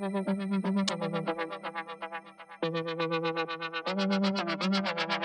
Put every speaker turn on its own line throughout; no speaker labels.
Thank you.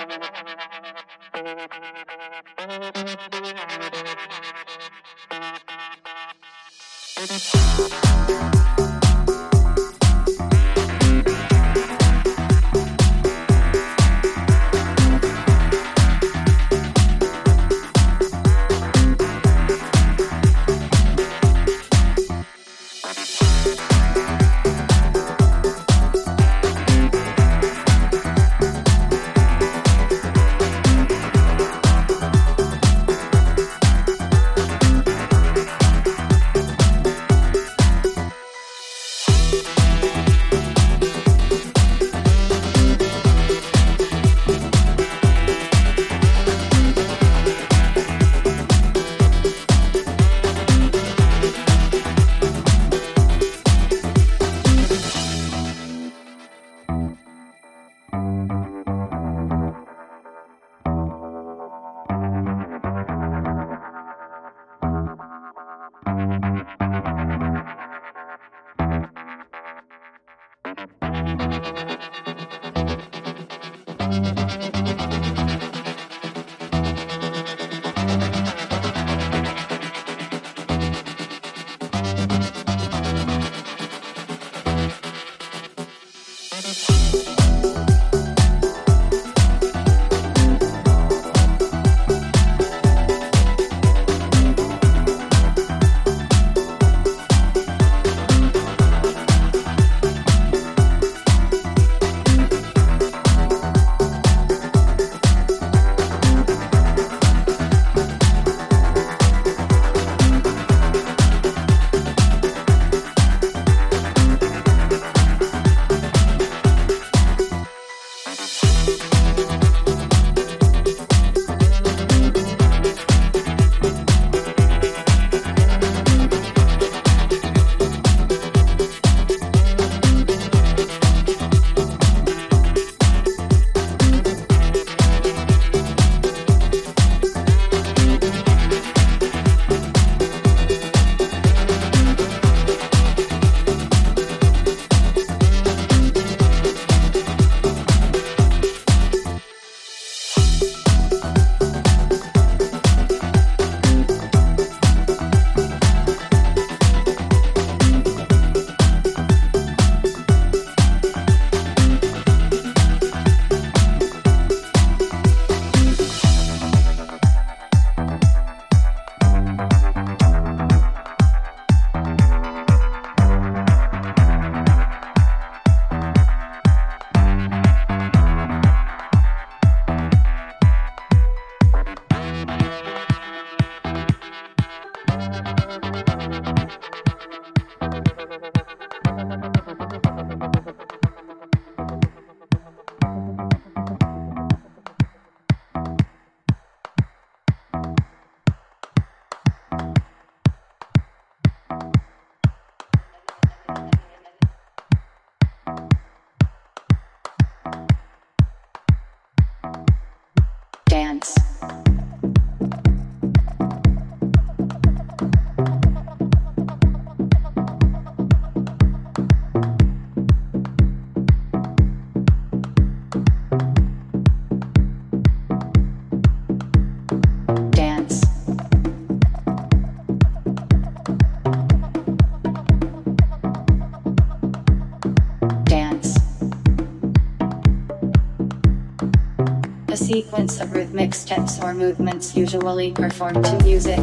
sequence of rhythmic steps or movements usually performed to music.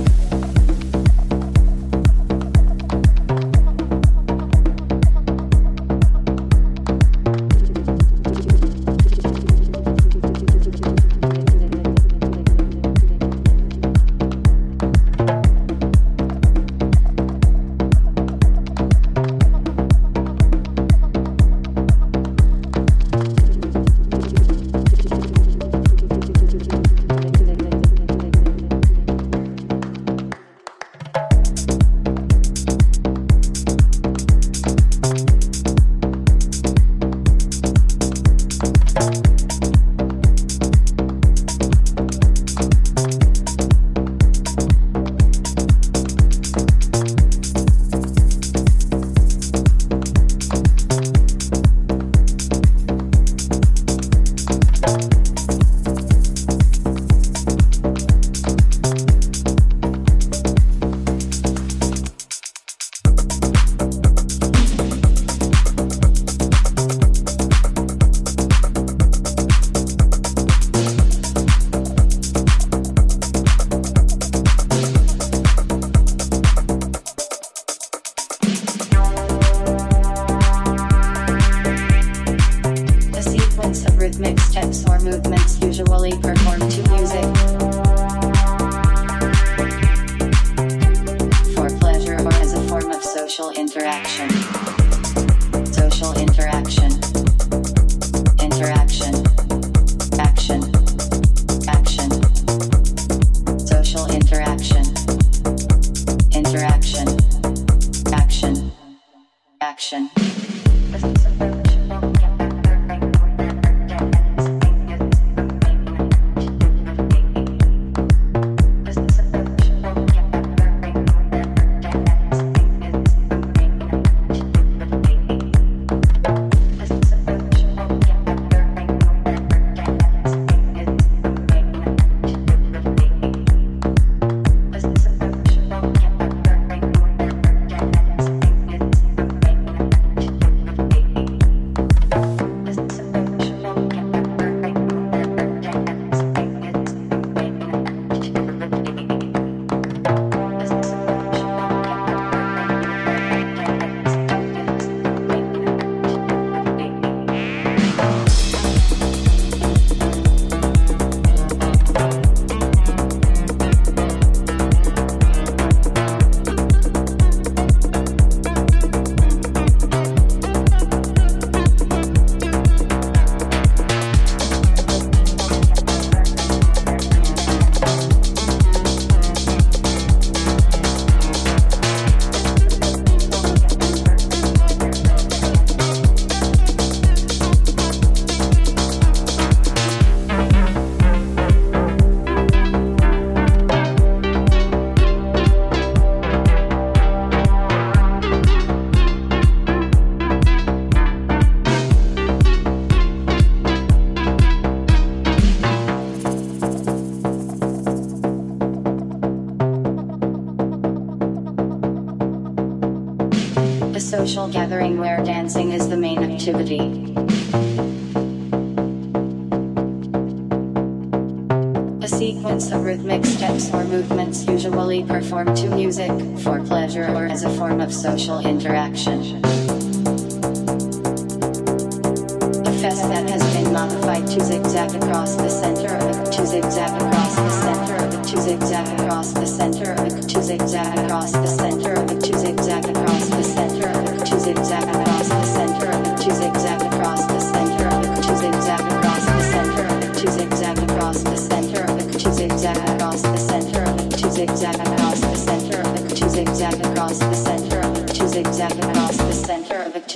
social interaction.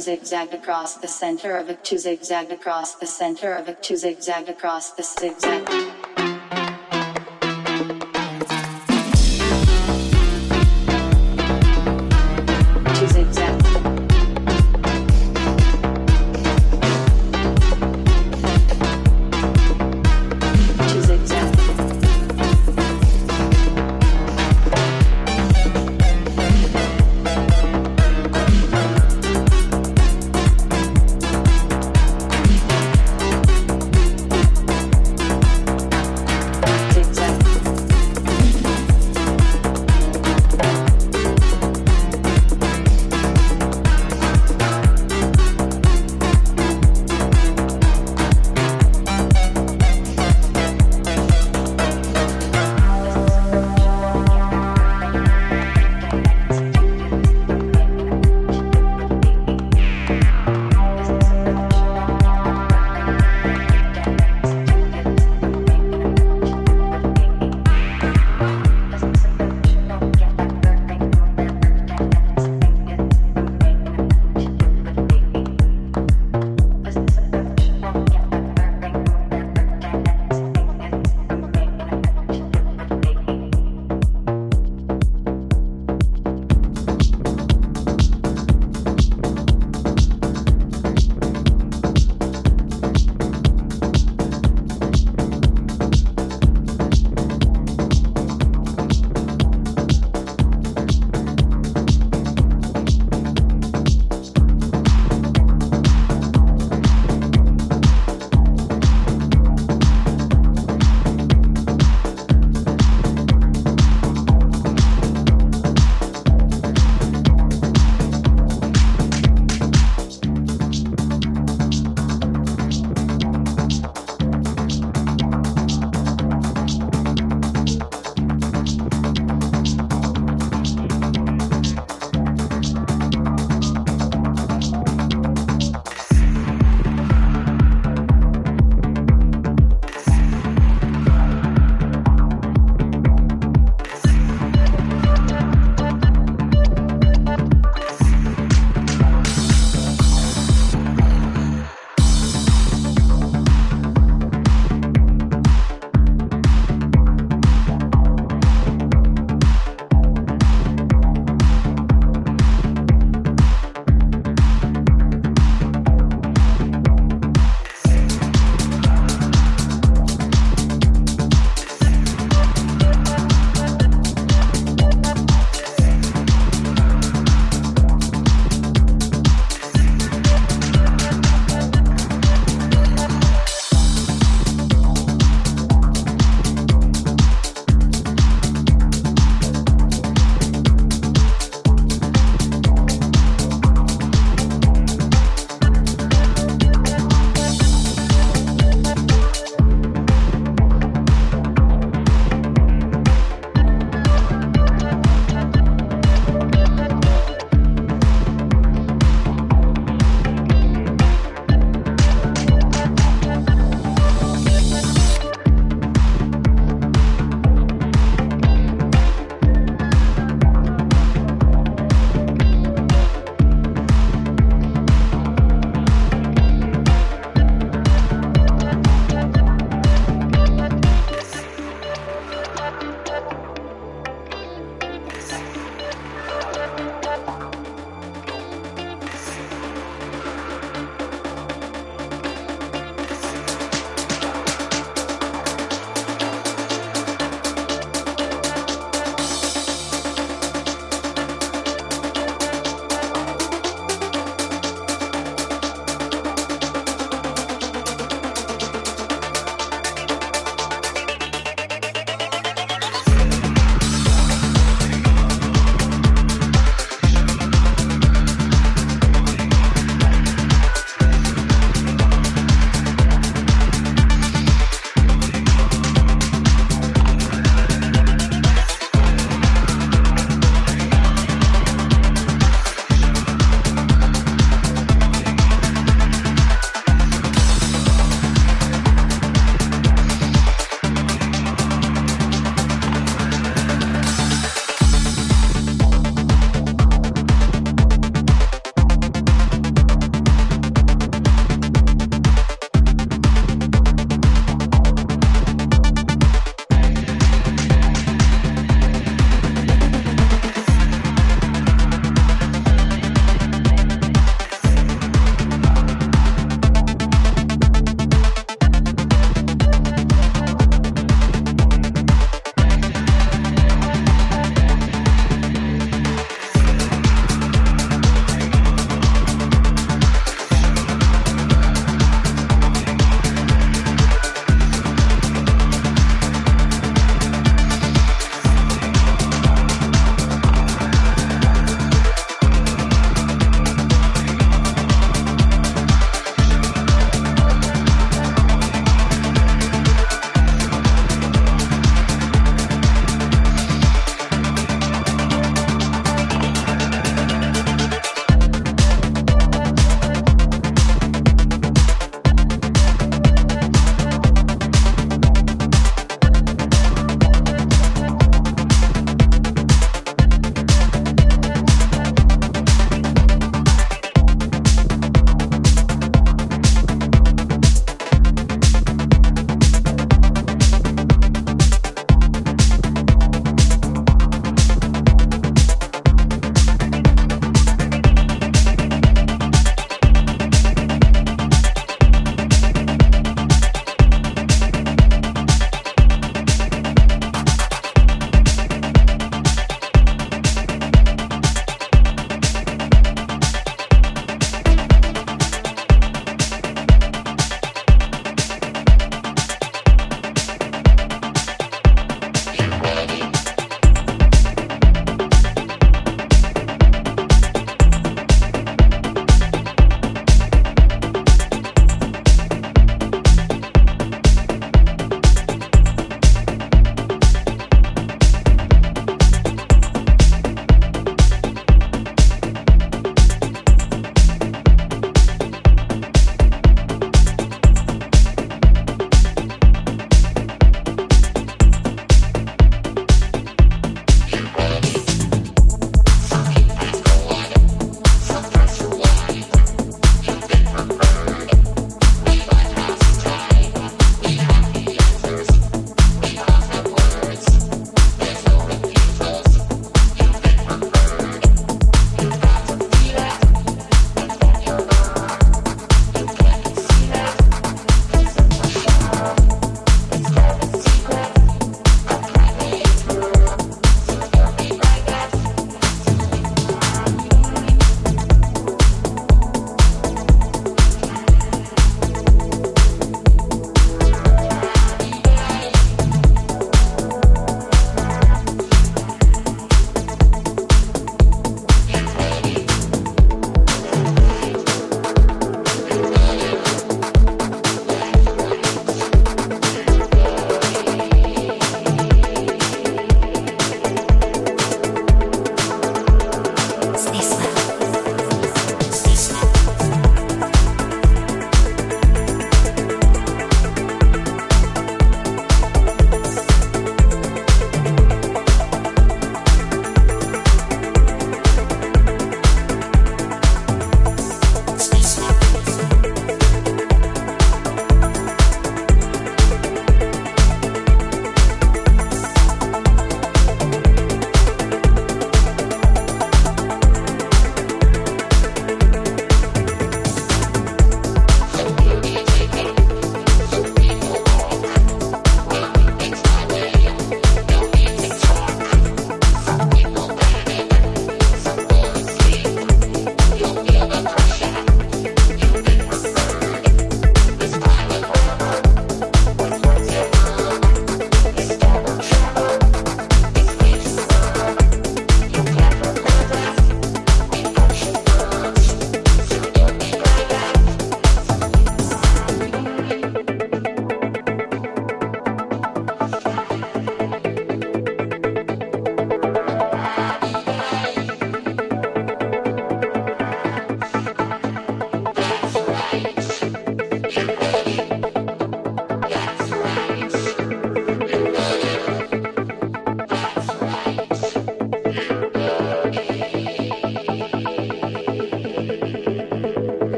zigzag across the center of it, two zigzag across the center of it, two zigzag across the zigzag.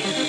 Baby.